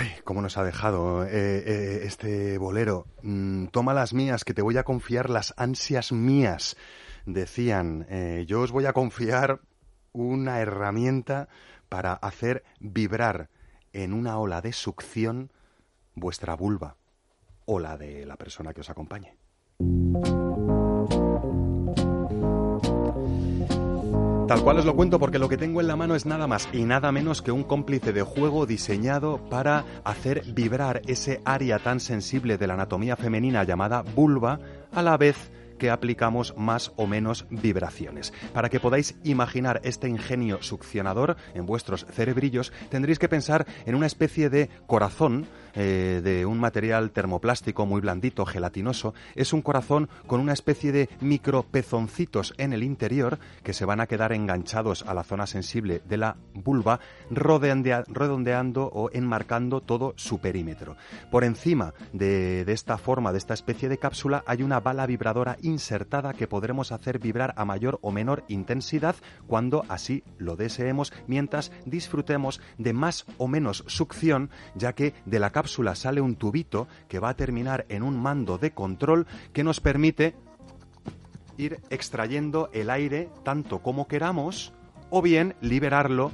Ay, cómo nos ha dejado eh, eh, este bolero. Mm, toma las mías, que te voy a confiar las ansias mías. Decían, eh, yo os voy a confiar una herramienta para hacer vibrar en una ola de succión vuestra vulva o la de la persona que os acompañe. Tal cual os lo cuento porque lo que tengo en la mano es nada más y nada menos que un cómplice de juego diseñado para hacer vibrar ese área tan sensible de la anatomía femenina llamada vulva a la vez que aplicamos más o menos vibraciones. Para que podáis imaginar este ingenio succionador en vuestros cerebrillos, tendréis que pensar en una especie de corazón eh, de un material termoplástico muy blandito, gelatinoso. Es un corazón con una especie de micropezoncitos en el interior que se van a quedar enganchados a la zona sensible de la vulva, redondeando o enmarcando todo su perímetro. Por encima de esta forma, de esta especie de cápsula, hay una bala vibradora insertada que podremos hacer vibrar a mayor o menor intensidad cuando así lo deseemos, mientras disfrutemos de más o menos succión, ya que de la cápsula sale un tubito que va a terminar en un mando de control que nos permite ir extrayendo el aire tanto como queramos o bien liberarlo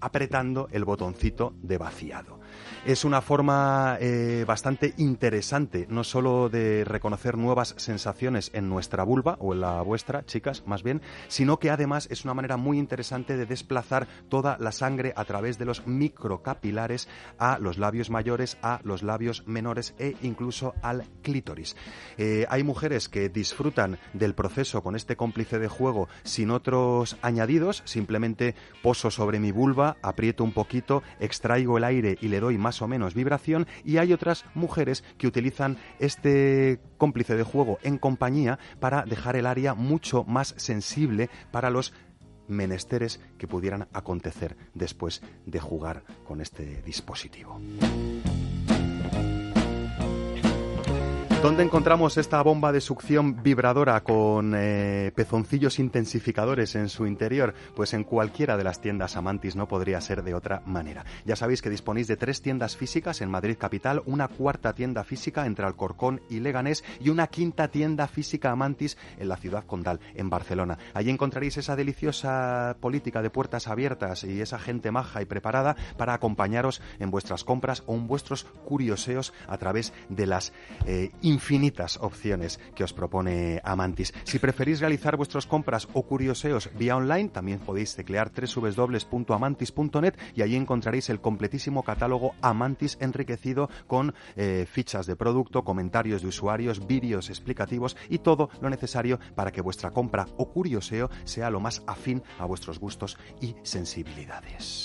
apretando el botoncito de vaciado es una forma eh, bastante interesante, no solo de reconocer nuevas sensaciones en nuestra vulva, o en la vuestra, chicas, más bien, sino que además es una manera muy interesante de desplazar toda la sangre a través de los microcapilares a los labios mayores, a los labios menores e incluso al clítoris. Eh, hay mujeres que disfrutan del proceso con este cómplice de juego sin otros añadidos, simplemente poso sobre mi vulva, aprieto un poquito, extraigo el aire y le doy más o menos vibración y hay otras mujeres que utilizan este cómplice de juego en compañía para dejar el área mucho más sensible para los menesteres que pudieran acontecer después de jugar con este dispositivo. ¿Dónde encontramos esta bomba de succión vibradora con eh, pezoncillos intensificadores en su interior? Pues en cualquiera de las tiendas Amantis no podría ser de otra manera. Ya sabéis que disponéis de tres tiendas físicas en Madrid Capital, una cuarta tienda física entre Alcorcón y Leganés y una quinta tienda física Amantis en la ciudad condal, en Barcelona. Allí encontraréis esa deliciosa política de puertas abiertas y esa gente maja y preparada para acompañaros en vuestras compras o en vuestros curioseos a través de las eh, infinitas opciones que os propone Amantis. Si preferís realizar vuestras compras o curioseos vía online, también podéis teclear www.amantis.net y allí encontraréis el completísimo catálogo Amantis enriquecido con eh, fichas de producto, comentarios de usuarios, vídeos explicativos y todo lo necesario para que vuestra compra o curioseo sea lo más afín a vuestros gustos y sensibilidades.